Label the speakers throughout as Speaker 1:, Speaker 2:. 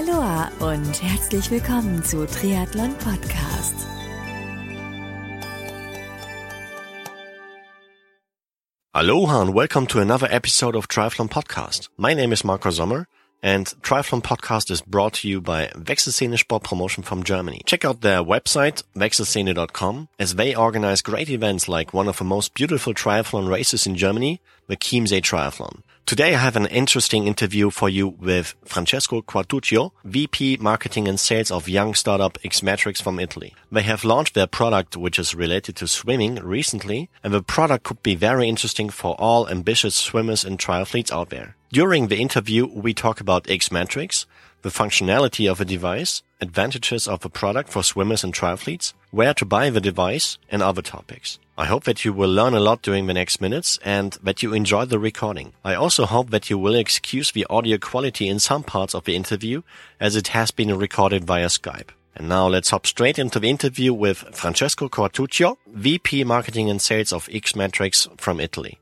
Speaker 1: Aloha und herzlich willkommen zu Triathlon Podcast.
Speaker 2: Aloha and welcome to another episode of Triathlon Podcast. My name is Marco Sommer and Triathlon Podcast is brought to you by Wechselszene Sport Promotion from Germany. Check out their website, wechselszene.com, as they organize great events like one of the most beautiful triathlon races in Germany, the Chiemsee Triathlon. Today I have an interesting interview for you with Francesco Quartuccio, VP Marketing and Sales of young startup Xmetrics from Italy. They have launched their product, which is related to swimming recently, and the product could be very interesting for all ambitious swimmers and triathletes out there. During the interview, we talk about Xmetrics, the functionality of a device, advantages of a product for swimmers and triathletes, where to buy the device, and other topics. I hope that you will learn a lot during the next minutes and that you enjoy the recording. I also hope that you will excuse the audio quality in some parts of the interview as it has been recorded via Skype. And now let's hop straight into the interview with Francesco Quartuccio, VP Marketing and Sales of Xmetrics from Italy.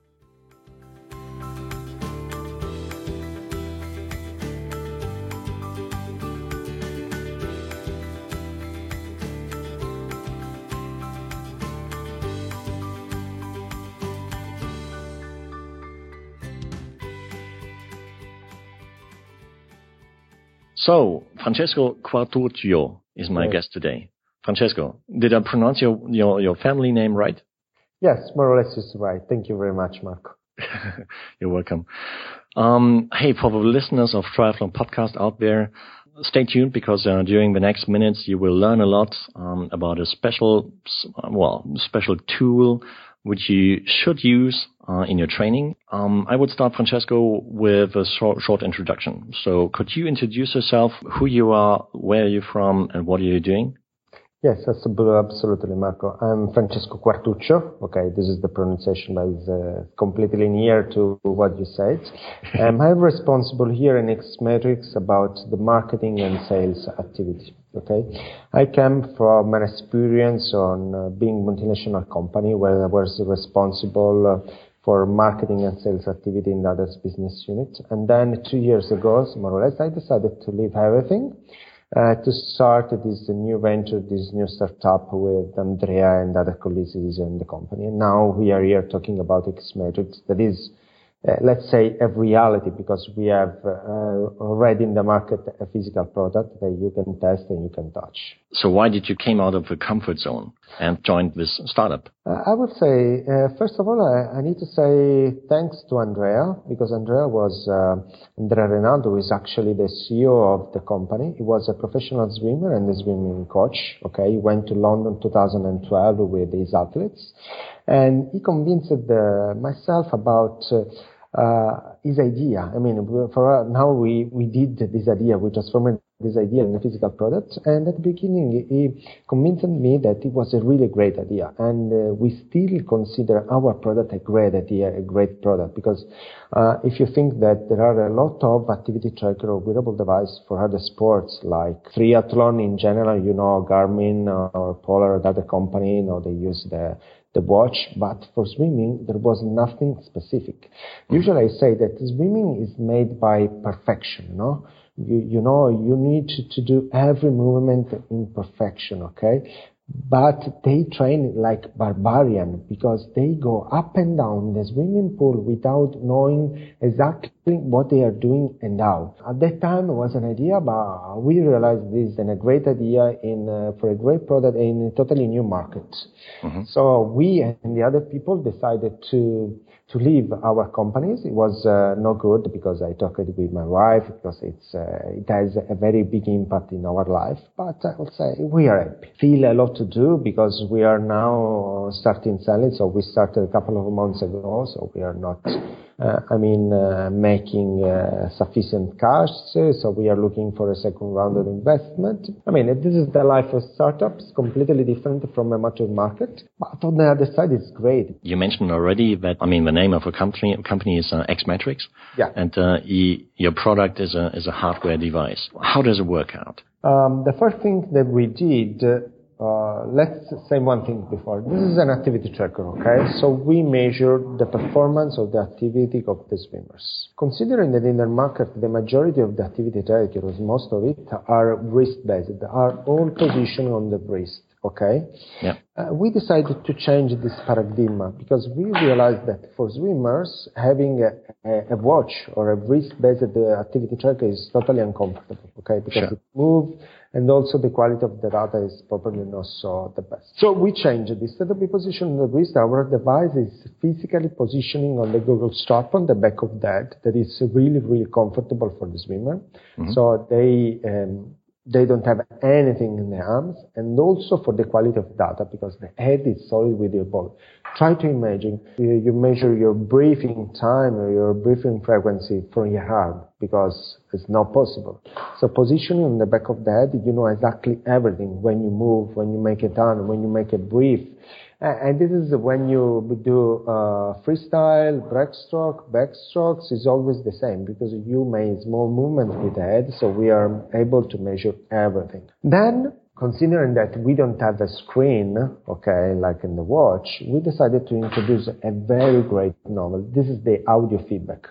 Speaker 2: So, Francesco Quartuccio is my guest today. Francesco, did I pronounce your, your, your family name right?
Speaker 3: Yes, more or less is right. Thank you very much, Marco.
Speaker 2: You're welcome. Um, hey, for the listeners of Triathlon Podcast out there, stay tuned because uh, during the next minutes you will learn a lot um, about a special, well, special tool which you should use uh, in your training. Um, I would start, Francesco, with a short, short, introduction. So, could you introduce yourself, who you are, where are you from, and what are you doing?
Speaker 3: Yes, absolutely, Marco. I'm Francesco Quartuccio. Okay, this is the pronunciation that is uh, completely near to what you said. um, I'm responsible here in Xmetrics about the marketing and sales activity. Okay, I came from an experience on uh, being multinational company where I was responsible uh, for marketing and sales activity in the other business unit. And then two years ago, more or less, I decided to leave everything uh, to start this new venture, this new startup with Andrea and other colleagues in the company. And now we are here talking about Xmetrics that is let's say, a reality because we have uh, already in the market a physical product that you can test and you can touch.
Speaker 2: So why did you came out of the comfort zone and joined this startup?
Speaker 3: Uh, I would say, uh, first of all, I, I, need to say thanks to Andrea because Andrea was, uh, Andrea Renaldo is actually the CEO of the company. He was a professional swimmer and a swimming coach. Okay. He went to London 2012 with his athletes and he convinced uh, myself about uh, uh, his idea. I mean, for now we, we did this idea, we transformed this idea in a physical product. And at the beginning, he convinced me that it was a really great idea. And uh, we still consider our product a great idea, a great product. Because uh, if you think that there are a lot of activity tracker or wearable device for other sports, like triathlon in general, you know, Garmin or Polar, other company, you know, they use the the watch, but for swimming, there was nothing specific. Usually I say that swimming is made by perfection, no? You, you know, you need to, to do every movement in perfection, okay? But they train like barbarian because they go up and down the swimming pool without knowing exactly what they are doing and how. At that time, it was an idea, but we realized this is a great idea in uh, for a great product in a totally new market. Mm-hmm. So we and the other people decided to to leave our companies. It was uh, no good because I talked with my wife because it's uh, it has a very big impact in our life. But I will say we are happy. Feel a lot to do because we are now starting selling. So we started a couple of months ago. So we are not uh, I mean, uh, making uh, sufficient cash. So we are looking for a second round of investment. I mean, this is the life of startups, completely different from a mature market. But on the other side, it's great.
Speaker 2: You mentioned already that, I mean, the name of a company, company is uh, Xmetrics.
Speaker 3: Yeah.
Speaker 2: And uh, your product is a, is a hardware device. How does it work out?
Speaker 3: Um, the first thing that we did uh, let's say one thing before. This is an activity tracker, okay? So we measure the performance of the activity of the swimmers. Considering that in the market, the majority of the activity trackers, most of it, are wrist-based, are all positioned on the wrist, okay?
Speaker 2: Yeah.
Speaker 3: Uh, we decided to change this paradigm because we realized that for swimmers, having a, a, a watch or a wrist-based uh, activity tracker is totally uncomfortable, okay? Because
Speaker 2: Sure.
Speaker 3: it moves and also the quality of the data is probably not so the best. So we changed it. Instead of be positioned the wrist, our device is physically positioning on the goggle strap on the back of that. That is really, really comfortable for the swimmer. So they, um, they don't have anything in the arms and also for the quality of data because the head is solid with your body. Try to imagine you, you measure your breathing time or your breathing frequency from your arm because it's not possible. So positioning on the back of the head, you know exactly everything when you move, when you make a turn, when you make a breathe. And this is when you do uh, freestyle, breaststroke, backstrokes is always the same because you make small movements with the head, so we are able to measure everything. Then, considering that we don't have a screen, okay, like in the watch, we decided to introduce a very great novel. This is the audio feedback.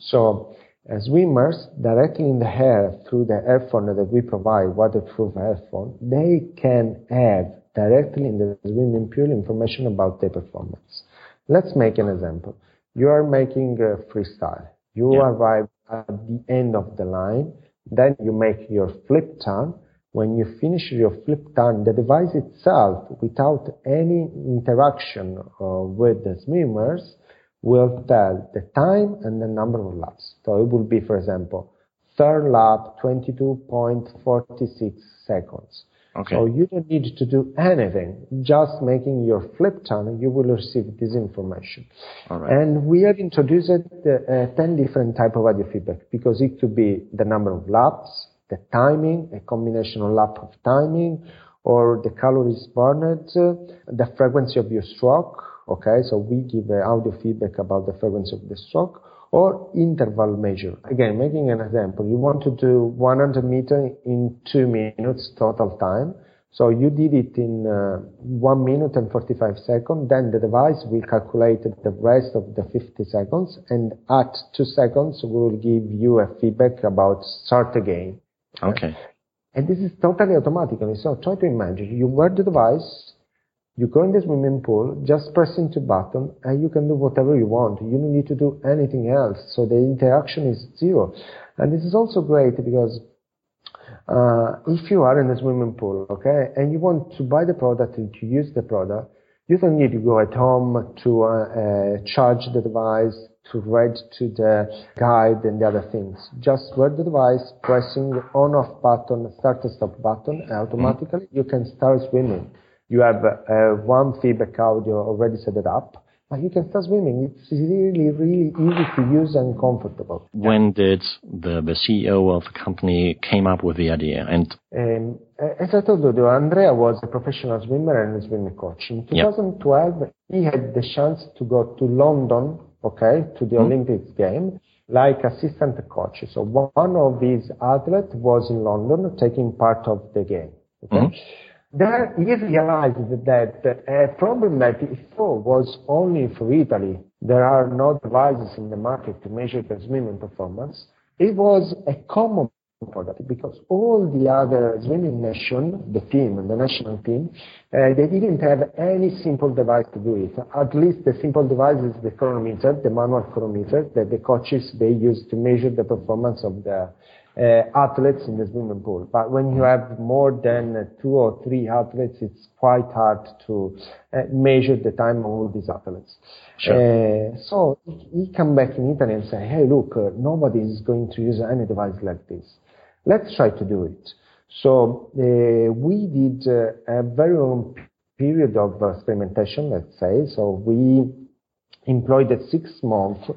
Speaker 3: So, as swimmers, directly in the hair through the earphone that we provide, waterproof earphone, they can have directly in the swimming pool information about their performance. Let's make an example. You are making a freestyle. You
Speaker 2: Yeah.
Speaker 3: arrive at the end of the line, then you make your flip turn. When you finish your flip turn, the device itself, without any interaction uh, with the swimmers, will tell the time and the number of laps. So it will be, for example, third lap, 22.46 seconds.
Speaker 2: Okay.
Speaker 3: So you don't need to do anything. Just making your flip turn, you will receive this information.
Speaker 2: All right.
Speaker 3: And we have introduced uh, uh, 10 different type of audio feedback because it could be the number of laps, the timing, a combination of lap of timing, or the calories burned, uh, the frequency of your stroke. Okay, so we give uh, audio feedback about the frequency of the stroke or interval measure. Again, making an example, you want to do 100 meter in two minutes total time. So you did it in uh, 1 minute and 45 seconds, then the device will calculate the rest of the 50 seconds, and at 2 seconds we will give you a feedback about start again.
Speaker 2: Okay.
Speaker 3: And this is totally automatically. So try to imagine you wear the device, you go in the swimming pool, just press into button, and you can do whatever you want. You don't need to do anything else. So the interaction is zero. And this is also great because uh, if you are in a swimming pool, okay, and you want to buy the product and to use the product, you don't need to go at home to uh, uh, charge the device, to read to the guide and the other things. Just wear the device, pressing the on-off button, start and stop button, and automatically you can start swimming. You have uh, one feedback audio already set it up, but you can start swimming. It's really, really easy to use and comfortable.
Speaker 2: When did the, the CEO of the company came up with the idea? And
Speaker 3: Um, as I told you, Andrea was a professional swimmer and a swimming coach. In
Speaker 2: Yeah.
Speaker 3: 2012, he had the chance to go to London, okay, to the Olympics game, like assistant coach. So one of these athletes was in London taking part of the game. Okay. There he realized that a problem that he saw was only for Italy. There are no devices in the market to measure the swimming performance. It was a common product because all the other swimming nation, the team, the national team, uh, they didn't have any simple device to do it. At least the simple device is the chronometer, the manual chronometer that the coaches they use to measure the performance of the uh, athletes in the swimming pool. But when you have more than two or three athletes, it's quite hard to uh, measure the time of all these athletes. Uh, so he, come back in Italy and say, hey, look, uh, nobody is going to use any device like this. Let's try to do it. So uh, we did uh, a very long period of experimentation, let's say. So we employed a six months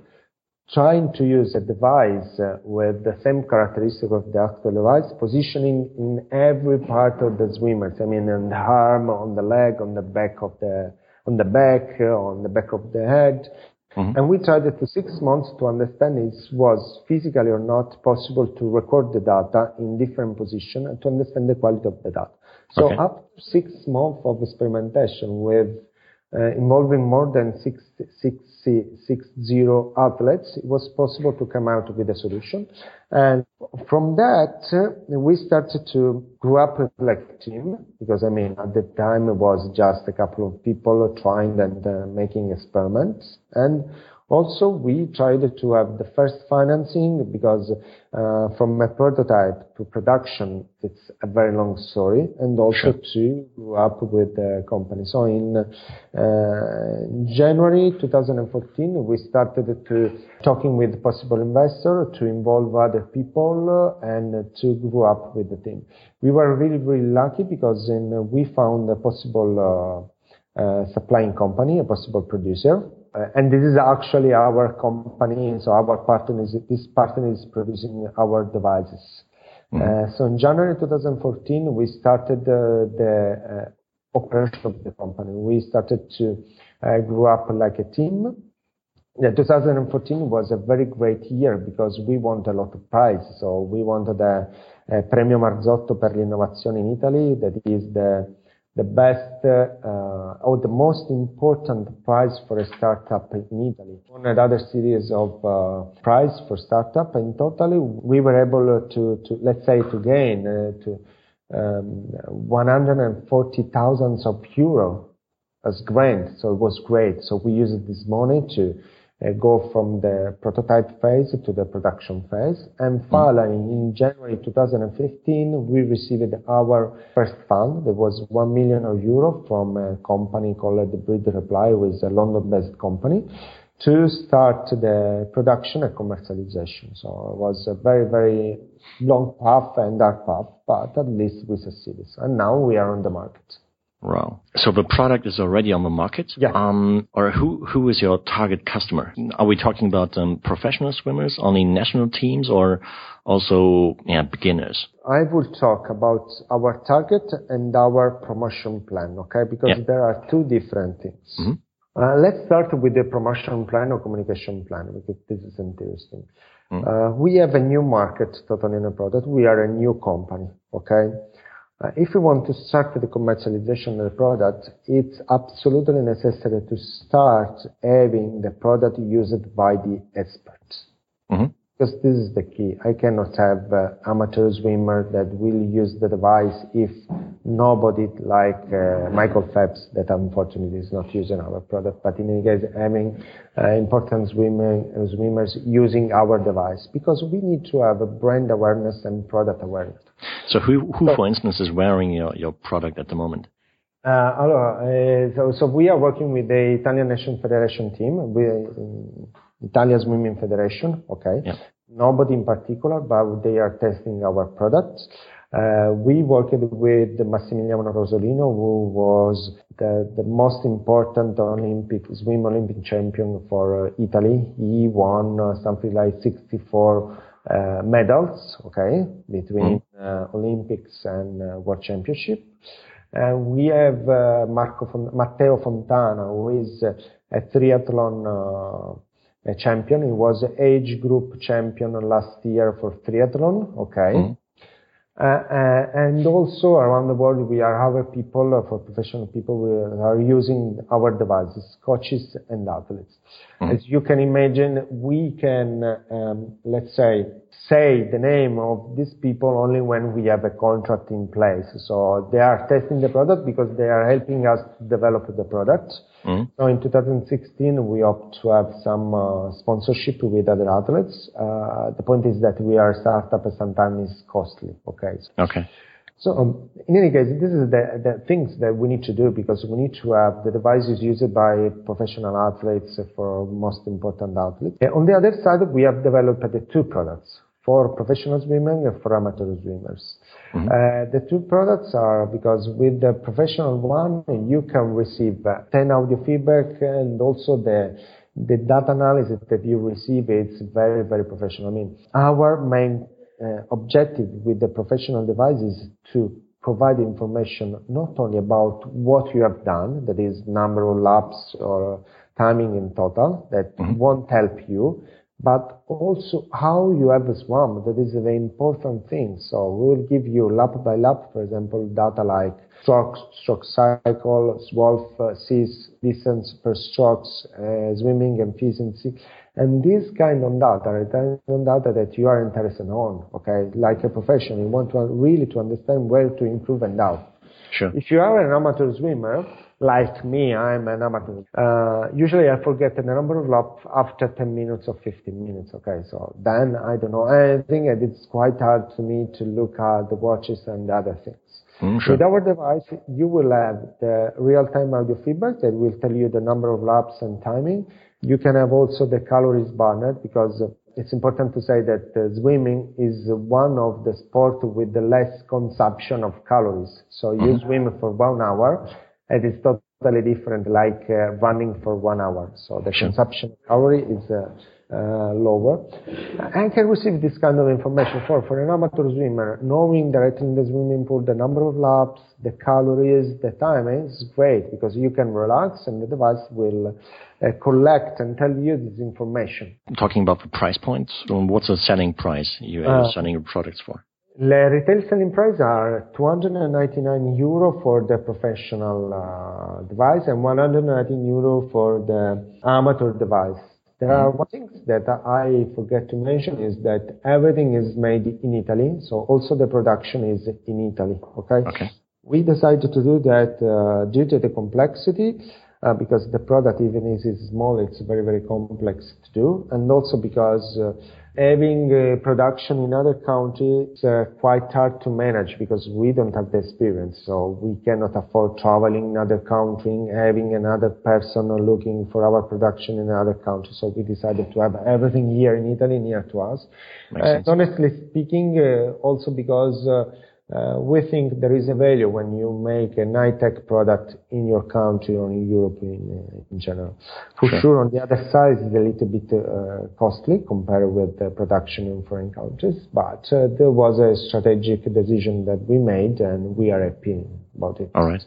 Speaker 3: trying to use a device uh, with the same characteristic of the actual device, positioning in every part of the swimmers. I mean, on the arm, on the leg, on the back of the, on the back, uh, on the back of the head, Mm-hmm. And we tried it for six months to understand if it was physically or not possible to record the data in different positions and to understand the quality of the data. So okay. after six months of experimentation with uh, involving more than 60, 60, 60 outlets, it was possible to come out with a solution. And from that, we started to grow up like a team, because I mean, at the time it was just a couple of people trying and uh, making experiments. And also, we tried to have the first financing because uh, from a prototype to production, it's a very long story, and also sure. to grow up with the company. So in uh, January 2014, we started to talking with possible investor to involve other people and to grow up with the team. We were really, really lucky because in, we found a possible uh, uh supplying company, a possible producer uh, and this is actually our company, so our partner is, this partner is producing our devices. Mm-hmm. Uh, so in January 2014, we started uh, the uh, operation of the company. We started to uh, grow up like a team. Yeah, 2014 was a very great year because we won a lot of prizes. So we won the uh, Premio Marzotto per l'innovazione in Italy, that is the the best uh, or the most important prize for a startup in Italy. On another series of uh, prize for startup, in totally we were able to, to let's say, to gain uh, to um, 140,000 of euro as grant. So it was great. So we used this money to uh, go from the prototype phase to the production phase. And mm. finally, in January 2015, we received our first fund. There was 1 million euro from a company called the Breed Reply, which is a London-based company, to start the production and commercialization. So it was a very, very long path and dark path, but at least we succeeded. And now we are on the market.
Speaker 2: Wow. So the product is already on the market?
Speaker 3: Yeah.
Speaker 2: Um, or who, who is your target customer? Are we talking about um, professional swimmers, only national teams, or also yeah, beginners?
Speaker 3: I will talk about our target and our promotion plan, okay? Because yeah. there are two different things. Mm-hmm. Uh, let's start with the promotion plan or communication plan because this is interesting. Mm-hmm. Uh, we have a new market totally in a product. We are a new company, okay? Uh, if you want to start the commercialization of the product, it's absolutely necessary to start having the product used by the experts. Mm-hmm. Because this is the key. I cannot have uh, amateur swimmer that will use the device if nobody like uh, Michael Phelps that unfortunately is not using our product, but in any case having uh, important swimmer, swimmers using our device because we need to have a brand awareness and product awareness.
Speaker 2: So who, who so, for instance, is wearing your, your product at the moment?
Speaker 3: Uh, allora, uh, so, so we are working with the Italian National Federation team. We, Italian Swimming Federation, okay? Yeah. Nobody in particular, but they are testing our products. Uh, we worked with Massimiliano Rosolino, who was the, the most important Olympic swim Olympic champion for uh, Italy. He won uh, something like 64 uh, medals, okay, between mm. Olympics and uh, World Championship. And we have Marco Fon- Matteo Fontana, who is a triathlon champion. He was age group champion last year for triathlon. Okay. Mm. Uh, uh, and also around the world, we are our people, uh, for professional people, we are using our devices, coaches and athletes. Mm. As you can imagine, we can, um, let's say, say the name of these people only when we have a contract in place. So they are testing the product because they are helping us to develop the product. Mm. So in 2016, we hope to have some uh, sponsorship with other athletes. Uh, the point is that we are a startup and sometimes it's costly. Okay.
Speaker 2: So, okay.
Speaker 3: So um, in any case, this is the, the things that we need to do because we need to have the devices used by professional athletes for most important athletes. And on the other side, we have developed the two products for professional swimming and for amateur swimmers. Mm-hmm. Uh, the two products are because with the professional one, you can receive uh, 10 audio feedback and also the the data analysis that you receive is very, very professional. I mean, our main objective with the professional devices to provide information not only about what you have done, that is number of laps or timing in total that mm-hmm. won't help you, but also how you have swum. That is the important thing. So we will give you lap by lap, for example, data like stroke, stroke cycle, SWOLF uh, sees distance per strokes, uh, swimming efficiency. And this kind of data, return on data that you are interested on, okay, like a professional, you want to really to understand where to improve and how.
Speaker 2: Sure.
Speaker 3: If you are an amateur swimmer, like me, I'm an amateur. Uh, usually I forget the number of laps after 10 minutes or 15 minutes. Okay. So then I don't know. I think it's quite hard to me to look at the watches and other things. Mm, sure. With our device, you will have the real-time audio feedback that will tell you the number of laps and timing. You can have also the calories burned because it's important to say that uh, swimming is one of the sports with the less consumption of calories. So you mm-hmm. swim for one hour and it's totally different like uh, running for one hour. So the sure. consumption of calorie is uh, uh, lower. I can receive this kind of information for, for an amateur swimmer, knowing directly in the swimming pool the number of laps, the calories, the time is great because you can relax and the device will uh, collect and tell you this information.
Speaker 2: Talking about the price points, what's the selling price you are uh, selling your products for?
Speaker 3: The retail selling price are 299 euro for the professional uh, device and 119 euro for the amateur device. There are one things that I forget to mention is that everything is made in Italy, so also the production is in Italy. Okay.
Speaker 2: Okay.
Speaker 3: We decided to do that uh, due to the complexity uh, because the product, even if it's small, it's very, very complex to do. And also because uh, having uh, production in other countries is uh, quite hard to manage because we don't have the experience. So we cannot afford traveling in another country, having another person looking for our production in another country. So we decided to have everything here in Italy near to us. And honestly speaking, uh, also because uh, we think there is a value when you make a high-tech product in your country or in Europe in, uh, in general. For sure. sure. on the other side, it's a little bit uh, costly compared with the production in foreign countries, but uh, there was a strategic decision that we made, and we are happy about it.
Speaker 2: All right.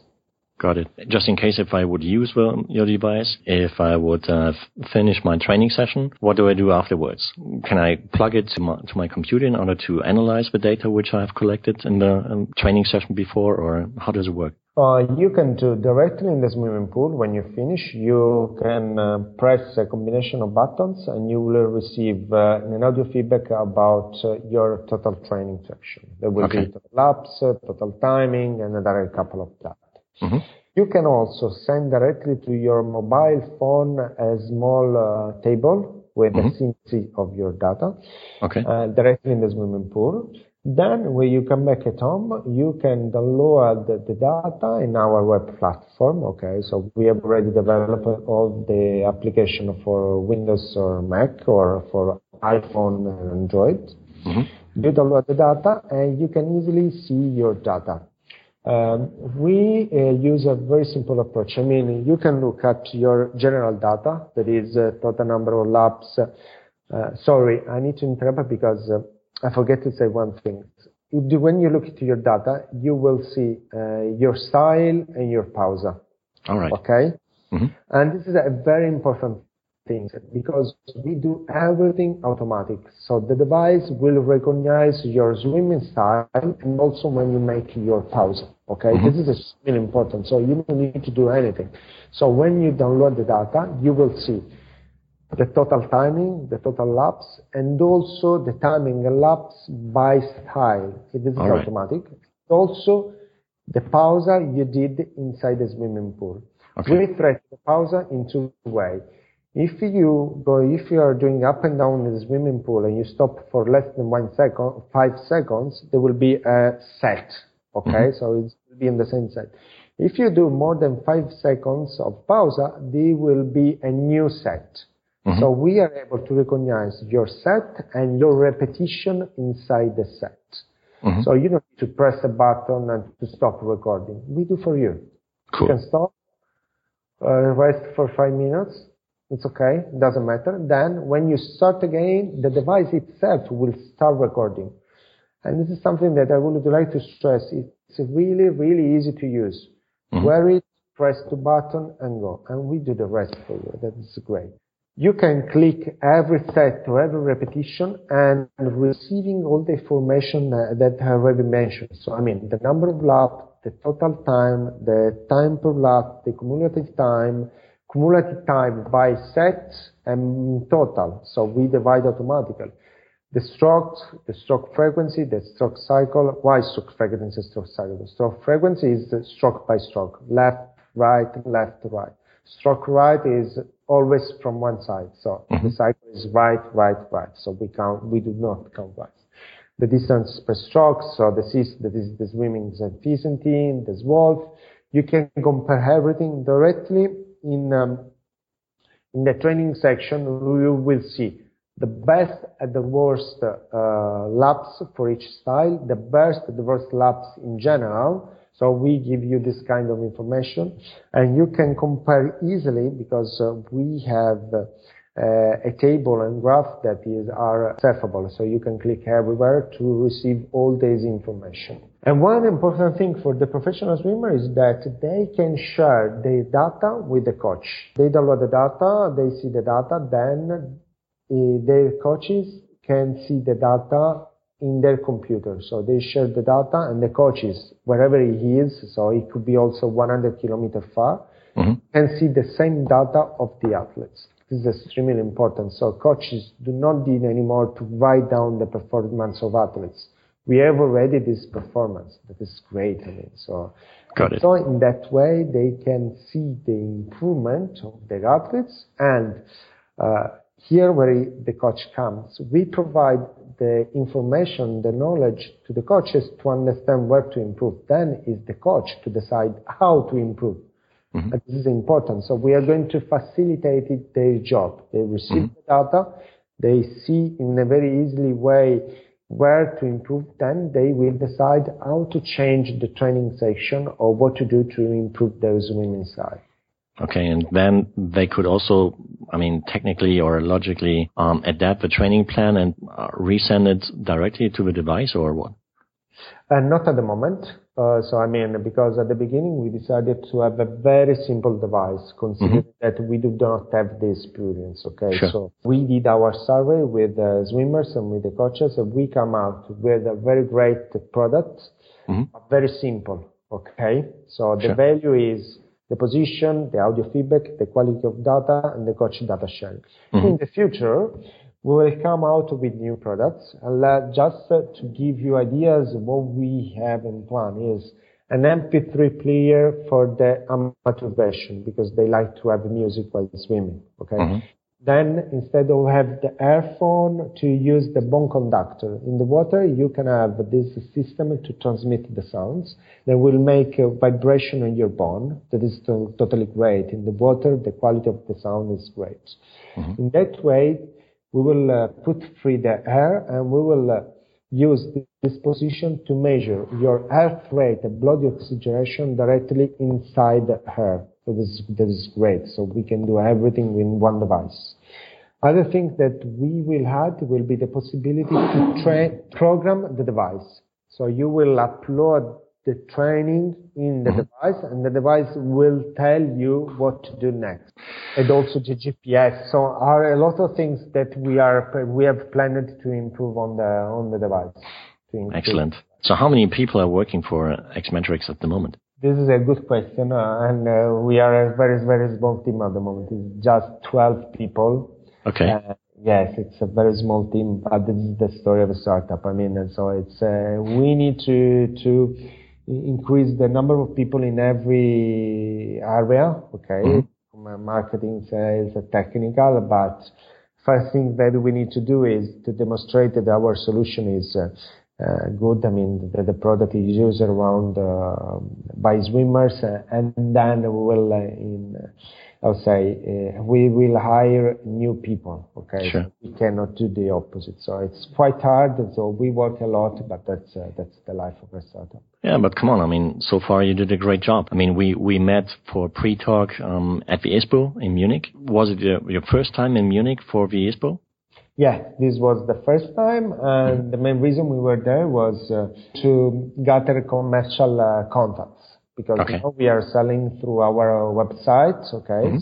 Speaker 2: Got it. Just in case if I would use your device, if I would uh, finish my training session, what do I do afterwards? Can I plug it to my, to my computer in order to analyze the data which I have collected in the um, training session before, or how does it work?
Speaker 3: Uh, you can do directly in the swimming pool. When you finish, you can uh, press a combination of buttons and you will receive uh, an audio feedback about uh, your total training session. There will okay. be total laps, uh, total timing, and another couple of data. Mm-hmm. You can also send directly to your mobile phone a small uh, table with mm-hmm. a synthesis of your data
Speaker 2: okay.
Speaker 3: uh, directly in the swimming pool. Then when you come back at home, you can download the, the, data in our web platform. Okay, so we have already developed all the application for Windows or Mac or for iPhone and Android. Mm-hmm. You download the data and you can easily see your data. Um, we uh, use a very simple approach. I mean, you can look at your general data, that is uh, total number of laps. Uh, sorry, I need to interrupt because uh, I forget to say one thing. When you look at your data, you will see uh, your style and your pausa.
Speaker 2: All right.
Speaker 3: Okay? Mm-hmm. And this is a very important thing because we do everything automatic. So the device will recognize your swimming style and also when you make your pause. Okay, mm-hmm. this is really important. So you don't need to do anything. So when you download the data, you will see the total timing, the total laps, and also the timing and laps by style. This is All automatic. Right. Also the pause you did inside the swimming pool. Okay. We track the pause in two ways. If you go, if you are doing up and down in the swimming pool and you stop for less than one second, five seconds, there will be a set. Okay, mm-hmm. so it will be in the same set. If you do more than five seconds of pausa, there will be a new set. Mm-hmm. So we are able to recognize your set and your repetition inside the set. Mm-hmm. So you don't need to press a button and to stop recording. We do for you.
Speaker 2: Cool.
Speaker 3: You can stop, uh, rest for five minutes, it's okay, doesn't matter. Then when you start again, the device itself will start recording. And this is something that I would like to stress. It's really, really easy to use. Mm-hmm. Wear it, press the button and go. And we do the rest for you. That is great. You can click every set to every repetition and receiving all the information that I already mentioned. So, I mean, the number of laps, the total time, the time per lap, the cumulative time, cumulative time by set and total. So we divide automatically. The stroke, the stroke frequency, the stroke cycle. Why stroke frequency, stroke cycle? The stroke frequency is the stroke by stroke, left, right, left, right. Stroke right is always from one side. So mm-hmm. the cycle is right, right, right. So we count, we do not count right. The distance per stroke, so this is, this is the swimming Vicentin, the SWOLF. You can compare everything directly in, um, in the training section. You will see the best and the worst uh, laps for each style, the best and the worst laps in general. So we give you this kind of information and you can compare easily because uh, we have uh, a table and graph that is are surfable. So you can click everywhere to receive all this information. And one important thing for the professional swimmer is that they can share their data with the coach. They download the data, they see the data, then their coaches can see the data in their computer. So they share the data and the coaches, wherever he is, so it could be also 100 kilometers far, mm-hmm. can see the same data of the athletes. This is extremely important. So coaches do not need anymore to write down the performance of athletes. We have already this performance. That is great. I mean, so,
Speaker 2: Got it.
Speaker 3: so in that way, they can see the improvement of their athletes and, uh, here where the coach comes, we provide the information, the knowledge to the coaches to understand where to improve. Then is the coach to decide how to improve. Mm-hmm. this is important. So we are going to facilitate their job. They receive mm-hmm. the data. They see in a very easily way where to improve. Then they will decide how to change the training section or what to do to improve those women's side.
Speaker 2: Okay, and then they could also, I mean, technically or logically um, adapt the training plan and uh, resend it directly to the device or what?
Speaker 3: Uh, not at the moment. Uh, so I mean, because at the beginning we decided to have a very simple device, considering mm-hmm. that we do not have the experience. Okay,
Speaker 2: sure.
Speaker 3: so we did our survey with the swimmers and with the coaches, and we come out with a very great product, mm-hmm. very simple. Okay, so the sure. value is the position, the audio feedback, the quality of data, and the coach data sharing. Mm-hmm. In the future, we will come out with new products. And just to give you ideas, what we have in plan is an MP3 player for the amateur version because they like to have music while swimming. Okay. Mm-hmm. Then instead of have the earphone to use the bone conductor in the water, you can have this system to transmit the sounds that will make a vibration on your bone. That is to- totally great. In the water, the quality of the sound is great. Mm-hmm. In that way, we will uh, put free the air and we will uh, use this position to measure your heart rate, the blood oxygenation directly inside the hair. So this, this is great. So we can do everything in one device. Other thing that we will add will be the possibility to tra- program the device. So you will upload the training in the mm-hmm. device and the device will tell you what to do next. And also the GPS. So are a lot of things that we are, we have planned to improve on the, on the device.
Speaker 2: Excellent. So how many people are working for Xmetrics at the moment?
Speaker 3: This is a good question, uh, and uh, we are a very, very small team at the moment. It's just 12 people.
Speaker 2: Okay. Uh,
Speaker 3: yes, it's a very small team, but this is the story of a startup. I mean, and so it's uh, we need to to increase the number of people in every area. Okay, mm-hmm. marketing, sales, technical, but first thing that we need to do is to demonstrate that our solution is uh, uh, good. I mean, the, the, product is used around uh, by swimmers, uh, and then we will, uh, in, uh, I'll say, uh, we will hire new people. Okay,
Speaker 2: sure.
Speaker 3: we cannot do the opposite. So it's quite hard. So we work a lot, but that's that's the life of a startup.
Speaker 2: Yeah, but come on. I mean, so far you did a great job. I mean, we we met for pre-talk um, at the ISPO in Munich. Was it your, your first time in Munich for the ISPO?
Speaker 3: Yeah, this was the first time, and the main reason we were there was uh, to gather commercial uh, contacts. because
Speaker 2: Okay.
Speaker 3: now we are selling through our website. Okay.
Speaker 2: Mm-hmm.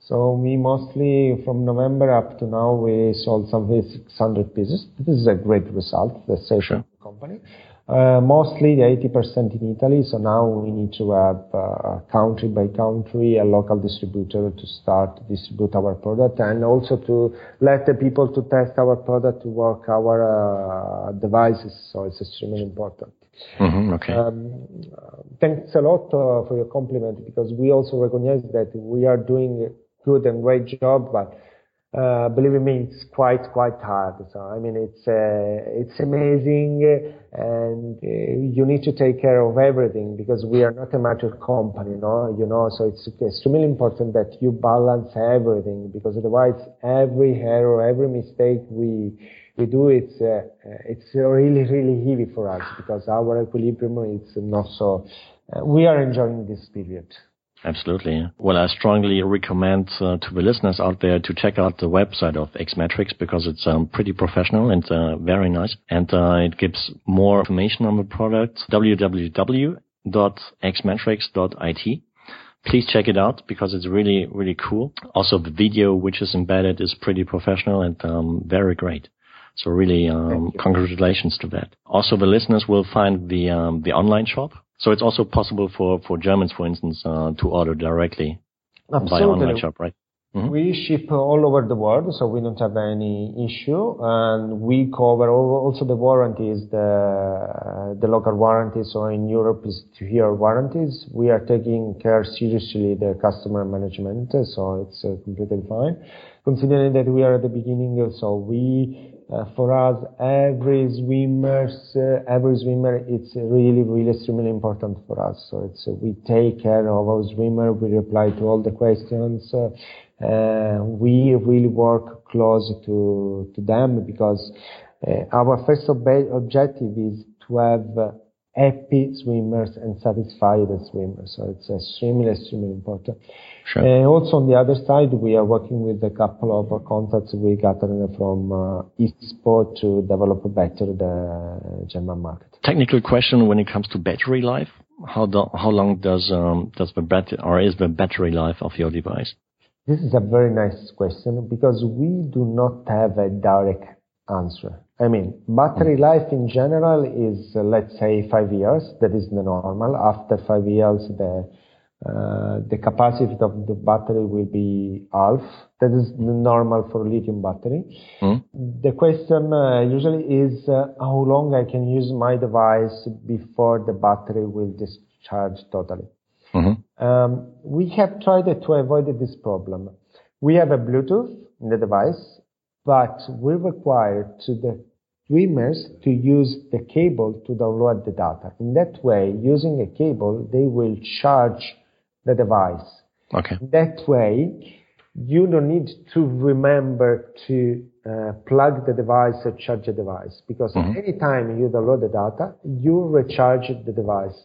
Speaker 3: So we mostly from November up to now we sold something 600 pieces. This is a great result. The sales
Speaker 2: Sure.
Speaker 3: company. Uh, mostly the 80% in Italy. So now we need to have uh, country by country a local distributor to start to distribute our product and also to let the people to test our product to work our uh, devices. So it's extremely important.
Speaker 2: hmm Okay.
Speaker 3: Um, thanks a lot uh, for your compliment because we also recognize that we are doing a good and great job, but uh, believe me, it's quite quite hard. So I mean, it's uh, it's amazing, and uh, you need to take care of everything because we are not a mature company, no, you know. So it's extremely important that you balance everything because otherwise, every error, every mistake we we do, it's uh, uh, it's really really heavy for us because our equilibrium is not so. Uh, we are enjoying this period.
Speaker 2: Absolutely. Well, I strongly recommend uh, to the listeners out there to check out the website of Xmetrics because it's um, pretty professional and uh, very nice. And uh, it gives more information on the product. www.xmetrics.it. Please check it out because it's really, really cool. Also, the video which is embedded is pretty professional and um, very great. So really, um, congratulations to that. Also, the listeners will find the um, the online shop. So it's also possible for for Germans, for instance, uh, to order directly by online shop, right? Mhm.
Speaker 3: We ship all over the world, so we don't have any issue, and we cover also the warranties, the the local warranties. So in Europe is two-year warranties. We are taking care seriously the customer management, so it's uh, completely fine. Considering that we are at the beginning, so we uh, for us every swimmers, uh, every swimmer, it's really really extremely important for us. So it's uh, we take care of our swimmer. We reply to all the questions. Uh, we really work close to to them because uh, our first ob- objective is to have happy swimmers and satisfied swimmers. So it's extremely extremely important.
Speaker 2: Sure.
Speaker 3: Uh, also on the other side, we are working with a couple of contacts we gathered from uh, ISPO to develop better the German market.
Speaker 2: Technical question when it comes to battery life. How do, how long does um, does the battery or is the battery life of your device?
Speaker 3: This is a very nice question because we do not have a direct answer. I mean, battery life in general is, uh, let's say, five years. That is the normal. After five years, the uh, the capacity of the battery will be half. That is the normal for lithium battery.
Speaker 2: Hmm?
Speaker 3: The question uh, usually is uh, how long I can use my device before the battery will discharge totally.
Speaker 2: Mhm.
Speaker 3: Um, we have tried to avoid this problem. We have a Bluetooth in the device, but we require to the swimmers to use the cable to download the data. In that way, using a cable, they will charge the device.
Speaker 2: Okay.
Speaker 3: That way, you don't need to remember to uh, plug the device or charge the device because anytime you download the data, you recharge the device.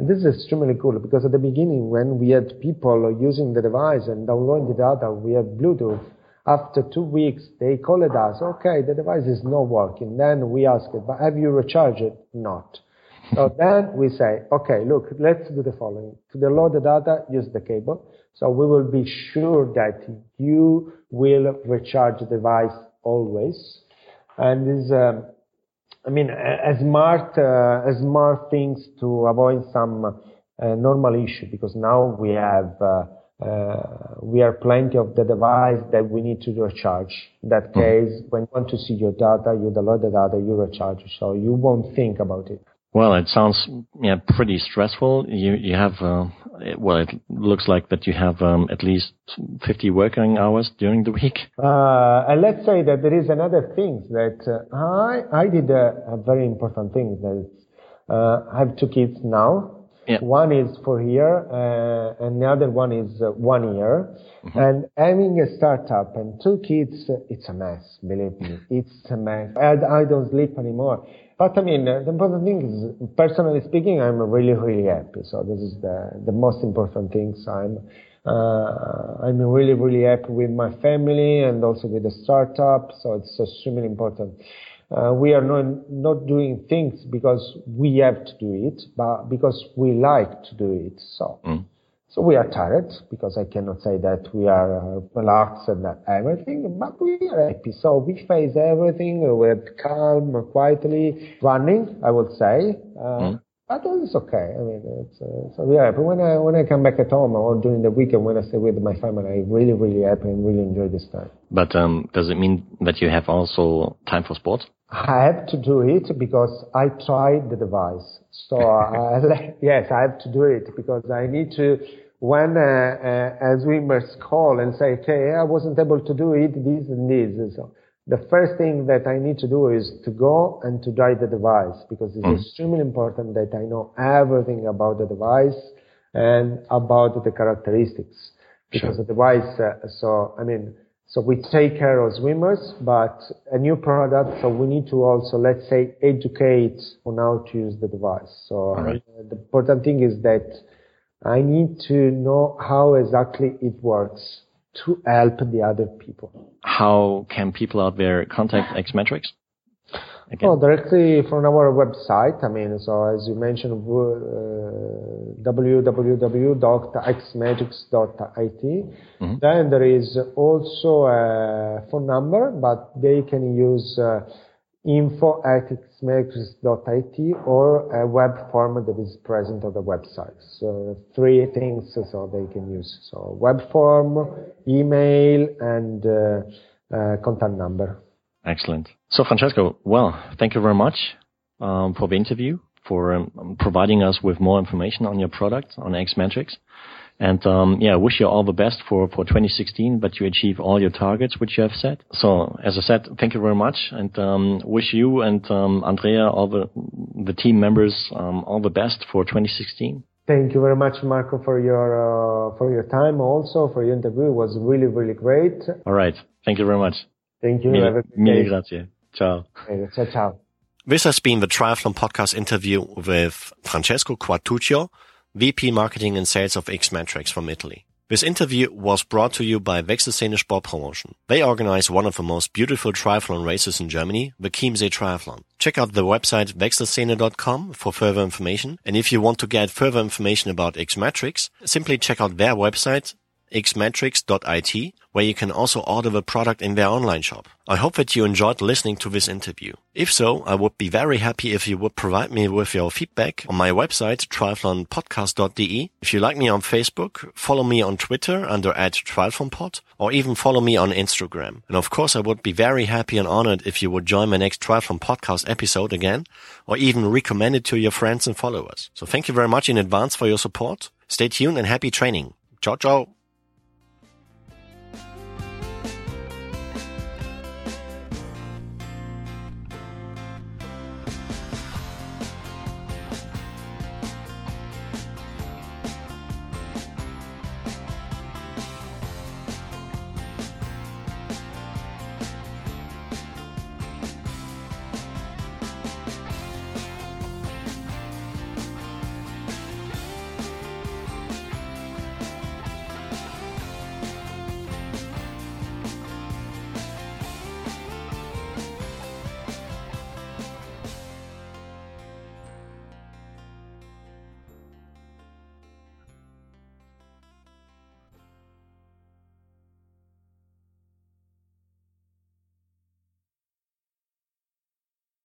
Speaker 3: And this is extremely cool because at the beginning, when we had people using the device and downloading the data, we had Bluetooth. After two weeks, they called us, okay, the device is not working. Then we asked, but have you recharged it? Not. So then we say, okay, look, let's do the following. To download the data, use the cable. So we will be sure that you will recharge the device always. And this, um, I mean, a, a smart, uh, a smart things to avoid some uh, normal issue because now we have, uh, we are plenty of the device that we need to recharge. In that case, when you want to see your data, you download the data, you recharge, so you won't think about it.
Speaker 2: Well, it sounds yeah pretty stressful. You you have uh, it- well, it looks like that you have um, at least 50 working hours during the week.
Speaker 3: Uh, and let's say that there is another thing that uh, I I did a, a very important thing that uh, I have two kids now.
Speaker 2: Yeah.
Speaker 3: One is four year, uh, and the other one is uh, one year. And having a startup and two kids, it's a mess. Believe me, it's a mess. I, I don't sleep anymore. But I mean, the important thing is, personally speaking, I'm really, really happy. So this is the the most important thing. So I'm uh, I'm really, really happy with my family and also with the startup. So it's extremely important. Uh, we are not, not doing things because we have to do it, but because we like to do it. So, mm. so we are tired because I cannot say that we are uh, relaxed and everything, but we are happy. So we face everything with calm, quietly running, I would say. Uh, mm. But it's okay. I mean, it's, uh, so yeah. But when I when I come back at home or during the weekend when I stay with my family, I really really happy and really enjoy this time.
Speaker 2: But um, does it mean that you have also time for sports?
Speaker 3: I have to do it because I tried the device. So I, yes, I have to do it because I need to. When uh, uh, a swimmers call and say, "Okay, I wasn't able to do it, this and this," so the first thing that I need to do is to go and to try the device because it's mm. extremely important that I know everything about the device and about the characteristics because sure. the device. Uh, so I mean so we take care of swimmers, but a new product, so we need to also, let's say, educate on how to use the device. So right. uh, the important thing is that I need to know how exactly it works to help the other people.
Speaker 2: How can people out there contact Xmetrics?
Speaker 3: Again. Oh, directly from our website. I mean, so as you mentioned, uh, www.xmetrics.it. Mm-hmm. Then there is also a phone number, but they can use uh, info at xmetrics.it or a web form that is present on the website. So three things so they can use. So web form, email, and uh, uh, contact number.
Speaker 2: Excellent. So, Francesco, well, thank you very much um, for the interview, for um, providing us with more information on your product, on Xmetrics. And um, yeah, wish you all the best for, for 2016, but you achieve all your targets which you have set. So, as I said, thank you very much, and um, wish you and um, Andrea, all the the team members, um, all the best for 2016.
Speaker 3: Thank you very much, Marco, for your uh, for your time, also for your interview. It was really, really great.
Speaker 2: All right, thank you very much.
Speaker 3: Thank you.
Speaker 2: Mille, mille grazie. Ciao.
Speaker 3: Ciao, ciao.
Speaker 2: This has been the Triathlon podcast interview with Francesco Quartuccio, VP Marketing and Sales of Xmetrics from Italy. This interview was brought to you by Wechselszene Sport Promotion. They organize one of the most beautiful triathlon races in Germany, the Chiemsee Triathlon. Check out the website wechselszene.com for further information. And if you want to get further information about Xmetrics, simply check out their website xmetrics.it, where you can also order the product in their online shop. I hope that you enjoyed listening to this interview. If so, I would be very happy if you would provide me with your feedback on my website, triathlonpodcast.de. If you like me on Facebook, follow me on Twitter under at triathlonpod, or even follow me on Instagram. And of course, I would be very happy and honored if you would join my next Triathlon podcast episode again, or even recommend it to your friends and followers. So thank you very much in advance for your support. Stay tuned and happy training. Ciao, ciao.